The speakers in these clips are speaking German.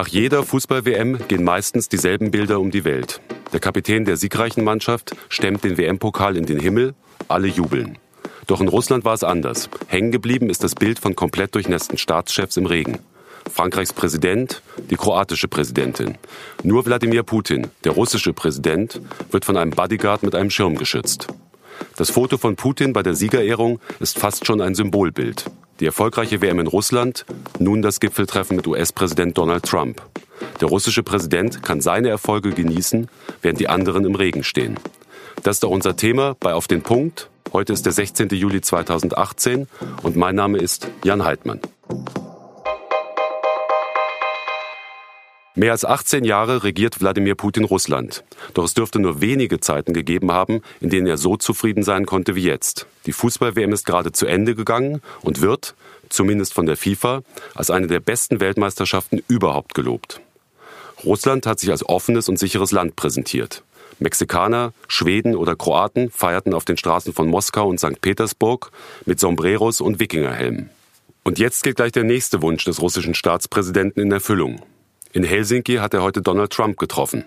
Nach jeder Fußball-WM gehen meistens dieselben Bilder um die Welt. Der Kapitän der siegreichen Mannschaft stemmt den WM-Pokal in den Himmel, alle jubeln. Doch in Russland war es anders. Hängen geblieben ist das Bild von komplett durchnässten Staatschefs im Regen. Frankreichs Präsident, die kroatische Präsidentin. Nur Wladimir Putin, der russische Präsident, wird von einem Bodyguard mit einem Schirm geschützt. Das Foto von Putin bei der Siegerehrung ist fast schon ein Symbolbild. Die erfolgreiche WM in Russland, nun das Gipfeltreffen mit US-Präsident Donald Trump. Der russische Präsident kann seine Erfolge genießen, während die anderen im Regen stehen. Das ist auch unser Thema bei Auf den Punkt. Heute ist der 16. Juli 2018 und mein Name ist Jan Heidmann. Mehr als 18 Jahre regiert Wladimir Putin Russland. Doch es dürfte nur wenige Zeiten gegeben haben, in denen er so zufrieden sein konnte wie jetzt. Die Fußball-WM ist gerade zu Ende gegangen und wird, zumindest von der FIFA, als eine der besten Weltmeisterschaften überhaupt gelobt. Russland hat sich als offenes und sicheres Land präsentiert. Mexikaner, Schweden oder Kroaten feierten auf den Straßen von Moskau und St. Petersburg mit Sombreros und Wikingerhelmen. Und jetzt geht gleich der nächste Wunsch des russischen Staatspräsidenten in Erfüllung. In Helsinki hat er heute Donald Trump getroffen.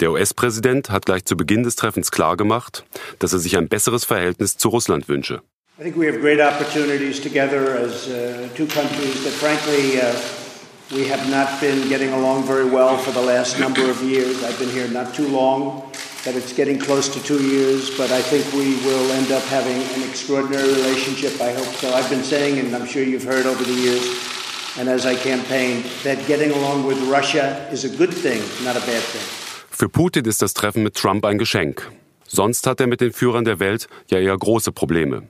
Der US-Präsident hat gleich zu Beginn des Treffens klargemacht, dass er sich ein besseres Verhältnis zu Russland wünsche. I think we have great opportunities together as uh, two countries that frankly uh, we have not been getting along very well for the last number of years. I've been here not too long, but it's getting close to two years, but I think we will end up having an extraordinary relationship. I hope so. I've been saying, and I'm sure you've heard over the years, and as I campaigned, that getting along with Russia is a good thing, not a. Für Putin ist das Treffen mit Trump ein Geschenk. Sonst hat er mit den Führern der Welt ja eher große Probleme.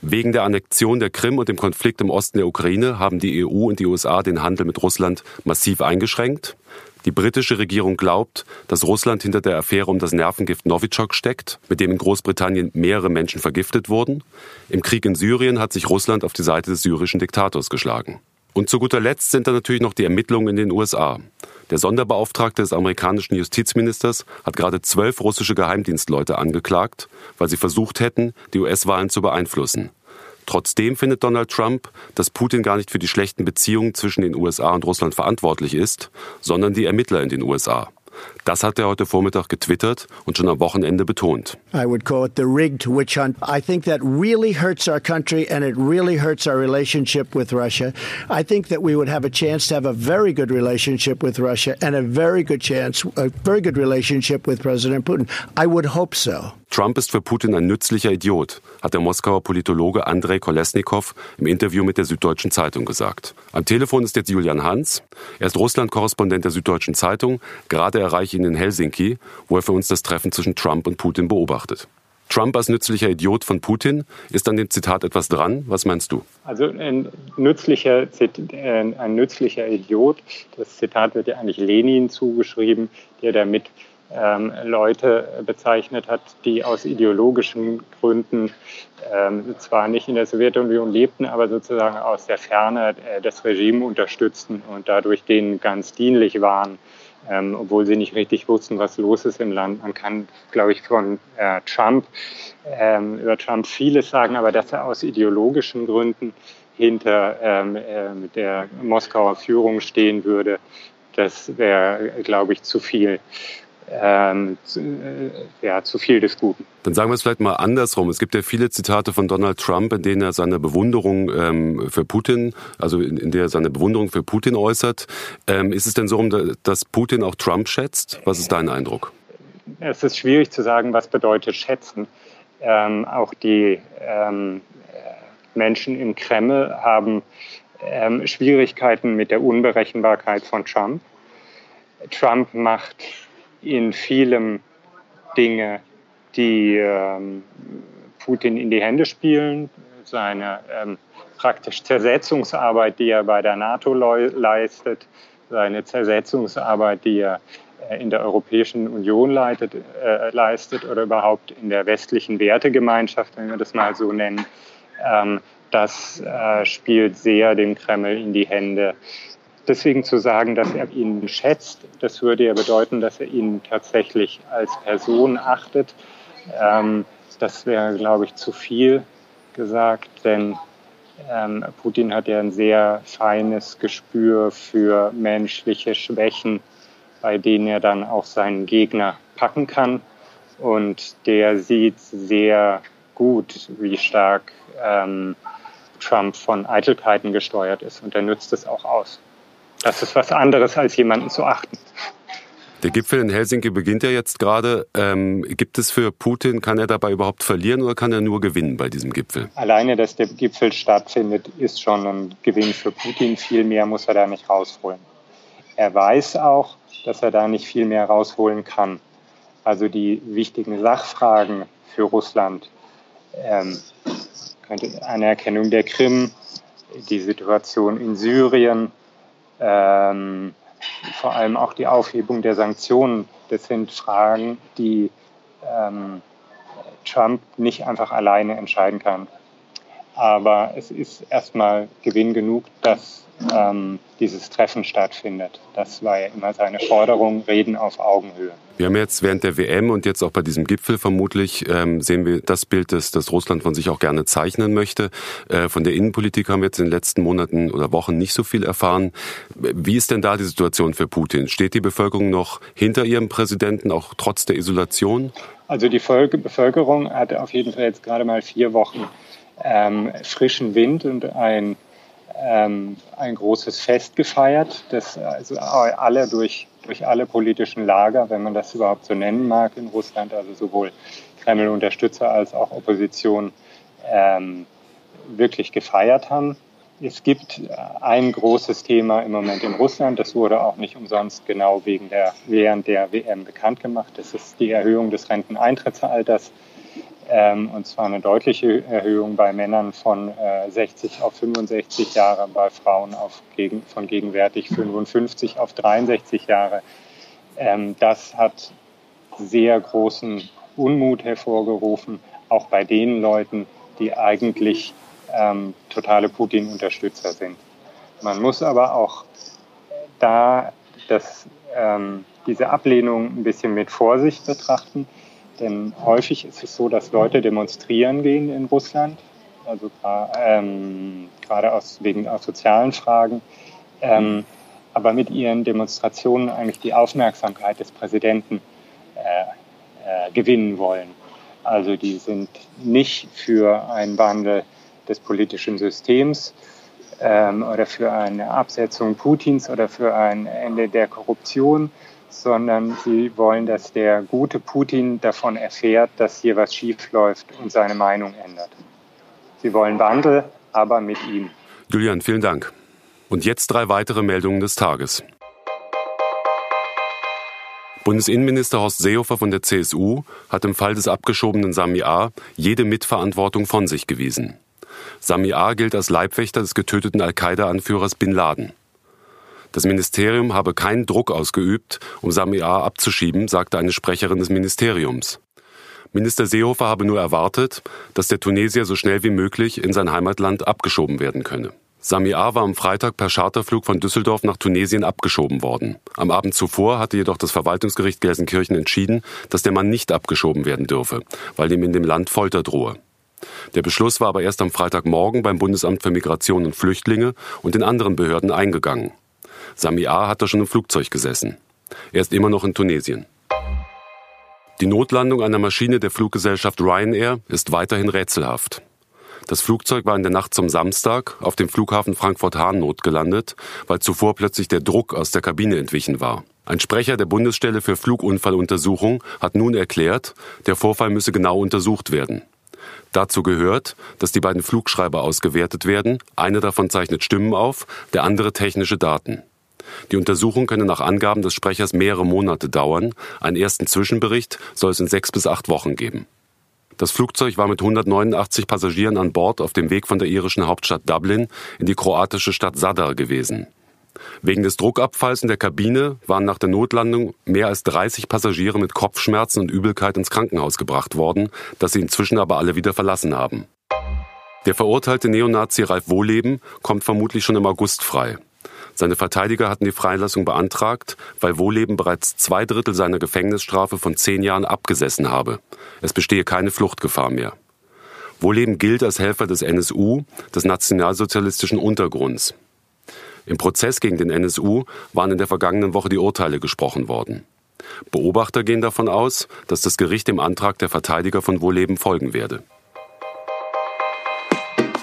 Wegen der Annexion der Krim und dem Konflikt im Osten der Ukraine haben die EU und die USA den Handel mit Russland massiv eingeschränkt. Die britische Regierung glaubt, dass Russland hinter der Affäre um das Nervengift Novichok steckt, mit dem in Großbritannien mehrere Menschen vergiftet wurden. Im Krieg in Syrien hat sich Russland auf die Seite des syrischen Diktators geschlagen. Und zu guter Letzt sind da natürlich noch die Ermittlungen in den USA. Der Sonderbeauftragte des amerikanischen Justizministers hat gerade zwölf russische Geheimdienstleute angeklagt, weil sie versucht hätten, die US-Wahlen zu beeinflussen. Trotzdem findet Donald Trump, dass Putin gar nicht für die schlechten Beziehungen zwischen den USA und Russland verantwortlich ist, sondern die Ermittler in den USA. Das hat er heute Vormittag getwittert und schon am Wochenende betont. I would call it the rigged witch hunt. I think that really hurts our country and it really hurts our relationship with Russia. I think that we would have a chance to have a very good relationship with Russia and a very good chance, a very good relationship with President Putin. I would hope so. Trump ist für Putin ein nützlicher Idiot, hat der Moskauer Politologe Andrei Kolesnikow im Interview mit der Süddeutschen Zeitung gesagt. Am Telefon ist jetzt Julian Hans. Er ist Russland-Korrespondent der Süddeutschen Zeitung. Gerade erreiche ich ihn in Helsinki, wo er für uns das Treffen zwischen Trump und Putin beobachtet. Trump als nützlicher Idiot von Putin, ist an dem Zitat etwas dran? Was meinst du? Also ein nützlicher, ein nützlicher Idiot, das Zitat wird ja eigentlich Lenin zugeschrieben, der damit ähm, Leute bezeichnet hat, die aus ideologischen Gründen ähm, zwar nicht in der Sowjetunion lebten, aber sozusagen aus der Ferne äh, das Regime unterstützten und dadurch denen ganz dienlich waren, ähm, obwohl sie nicht richtig wussten, was los ist im Land. Man kann, glaube ich, von äh, Trump ähm, über Trump vieles sagen, aber dass er aus ideologischen Gründen hinter ähm, äh, der Moskauer Führung stehen würde, das wäre, glaube ich, zu viel ähm, zu, äh, ja, zu viel des Guten. Dann sagen wir es vielleicht mal andersrum. Es gibt ja viele Zitate von Donald Trump, in denen er seine Bewunderung ähm, für Putin, also in, in, der er seine Bewunderung für Putin äußert. Ähm, ist es denn so, dass Putin auch Trump schätzt? Was ist dein Eindruck? Es ist schwierig zu sagen, was bedeutet schätzen. Ähm, auch die ähm, Menschen im Kreml haben ähm, Schwierigkeiten mit der Unberechenbarkeit von Trump. Trump macht in vielem Dinge, die ähm, Putin in die Hände spielen. Seine ähm, praktisch Zersetzungsarbeit, die er bei der NATO leistet, seine Zersetzungsarbeit, die er äh, in der Europäischen Union leitet, äh, leistet oder überhaupt in der westlichen Wertegemeinschaft, wenn wir das mal so nennen, ähm, das äh, spielt sehr dem Kreml in die Hände. Deswegen zu sagen, dass er ihn schätzt, das würde ja bedeuten, dass er ihn tatsächlich als Person achtet. Ähm, das wäre, glaube ich, zu viel gesagt, denn Ähm, Putin hat ja ein sehr feines Gespür für menschliche Schwächen, bei denen er dann auch seinen Gegner packen kann. Und der sieht sehr gut, wie stark ähm, Trump von Eitelkeiten gesteuert ist. Und er nützt es auch aus. Das ist was anderes, als jemanden zu achten. Der Gipfel in Helsinki beginnt ja jetzt gerade. Ähm, gibt es für Putin, kann er dabei überhaupt verlieren oder kann er nur gewinnen bei diesem Gipfel? Alleine, dass der Gipfel stattfindet, ist schon ein Gewinn für Putin. Viel mehr muss er da nicht rausholen. Er weiß auch, dass er da nicht viel mehr rausholen kann. Also die wichtigen Sachfragen für Russland, ähm, Anerkennung der Krim, die Situation in Syrien, ähm, vor allem auch die Aufhebung der Sanktionen, das sind Fragen, die ähm, Trump nicht einfach alleine entscheiden kann. Aber es ist erstmal Gewinn genug, dass ähm, dieses Treffen stattfindet. Das war ja immer seine Forderung, Reden auf Augenhöhe. Wir haben jetzt während der WM und jetzt auch bei diesem Gipfel vermutlich ähm, sehen wir das Bild, das, das Russland von sich auch gerne zeichnen möchte. Äh, von der Innenpolitik haben wir jetzt in den letzten Monaten oder Wochen nicht so viel erfahren. Wie ist denn da die Situation für Putin? Steht die Bevölkerung noch hinter ihrem Präsidenten, auch trotz der Isolation? Also die Bevölkerung hat auf jeden Fall jetzt gerade mal vier Wochen ähm, frischen Wind und ein, ähm, ein großes Fest gefeiert, das also alle durch durch alle politischen Lager, wenn man das überhaupt so nennen mag in Russland, also sowohl Kreml-Unterstützer als auch Opposition, ähm, wirklich gefeiert haben. Es gibt ein großes Thema im Moment in Russland, das wurde auch nicht umsonst genau wegen der, während der WM bekannt gemacht. Das ist die Erhöhung des Renteneintrittsalters ähm, und zwar eine deutliche Erhöhung bei Männern von äh, 60 auf 65 Jahre, bei Frauen auf gegen, von gegenwärtig 55 auf 63 Jahre. Ähm, das hat sehr großen Unmut hervorgerufen, auch bei den Leuten, die eigentlich ähm, totale Putin-Unterstützer sind. Man muss aber auch da das, ähm, diese Ablehnung ein bisschen mit Vorsicht betrachten. Denn häufig ist es so, dass Leute demonstrieren gehen in Russland, also ähm, gerade aus, wegen aus sozialen Fragen, ähm, aber mit ihren Demonstrationen eigentlich die Aufmerksamkeit des Präsidenten äh, äh, gewinnen wollen. Also die sind nicht für einen Wandel des politischen Systems ähm, oder für eine Absetzung Putins oder für ein Ende der Korruption, sondern sie wollen, dass der gute Putin davon erfährt, dass hier was schiefläuft und seine Meinung ändert. Sie wollen Wandel, aber mit ihm. Julian, vielen Dank. Und jetzt drei weitere Meldungen des Tages. Bundesinnenminister Horst Seehofer von der CSU hat im Fall des abgeschobenen Sami A. jede Mitverantwortung von sich gewiesen. Sami A. gilt als Leibwächter des getöteten Al-Qaida-Anführers Bin Laden. Das Ministerium habe keinen Druck ausgeübt, um Sami A. abzuschieben, sagte eine Sprecherin des Ministeriums. Minister Seehofer habe nur erwartet, dass der Tunesier so schnell wie möglich in sein Heimatland abgeschoben werden könne. Sami A. war am Freitag per Charterflug von Düsseldorf nach Tunesien abgeschoben worden. Am Abend zuvor hatte jedoch das Verwaltungsgericht Gelsenkirchen entschieden, dass der Mann nicht abgeschoben werden dürfe, weil ihm in dem Land Folter drohe. Der Beschluss war aber erst am Freitagmorgen beim Bundesamt für Migration und Flüchtlinge und den anderen Behörden eingegangen. Sami A. hat da schon im Flugzeug gesessen. Er ist immer noch in Tunesien. Die Notlandung einer Maschine der Fluggesellschaft Ryanair ist weiterhin rätselhaft. Das Flugzeug war in der Nacht zum Samstag auf dem Flughafen Frankfurt-Hahn notgelandet, weil zuvor plötzlich der Druck aus der Kabine entwichen war. Ein Sprecher der Bundesstelle für Flugunfalluntersuchung hat nun erklärt, der Vorfall müsse genau untersucht werden. Dazu gehört, dass die beiden Flugschreiber ausgewertet werden. Einer davon zeichnet Stimmen auf, der andere technische Daten. Die Untersuchung könne nach Angaben des Sprechers mehrere Monate dauern. Einen ersten Zwischenbericht soll es in sechs bis acht Wochen geben. Das Flugzeug war mit 189 Passagieren an Bord auf dem Weg von der irischen Hauptstadt Dublin in die kroatische Stadt Sadar gewesen. Wegen des Druckabfalls in der Kabine waren nach der Notlandung mehr als 30 Passagiere mit Kopfschmerzen und Übelkeit ins Krankenhaus gebracht worden, das sie inzwischen aber alle wieder verlassen haben. Der verurteilte Neonazi Ralf Wohleben kommt vermutlich schon im August frei. Seine Verteidiger hatten die Freilassung beantragt, weil Wohleben bereits zwei Drittel seiner Gefängnisstrafe von zehn Jahren abgesessen habe. Es bestehe keine Fluchtgefahr mehr. Wohleben gilt als Helfer des NSU, des nationalsozialistischen Untergrunds. Im Prozess gegen den NSU waren in der vergangenen Woche die Urteile gesprochen worden. Beobachter gehen davon aus, dass das Gericht dem Antrag der Verteidiger von Wohleben folgen werde.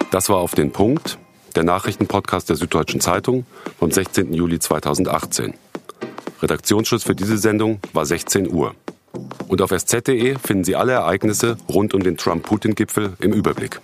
Das war auf den Punkt, der Nachrichtenpodcast der Süddeutschen Zeitung vom 16. Juli 2018. Redaktionsschluss für diese Sendung war 16 Uhr. Und auf sz.de finden Sie alle Ereignisse rund um den Trump-Putin-Gipfel im Überblick.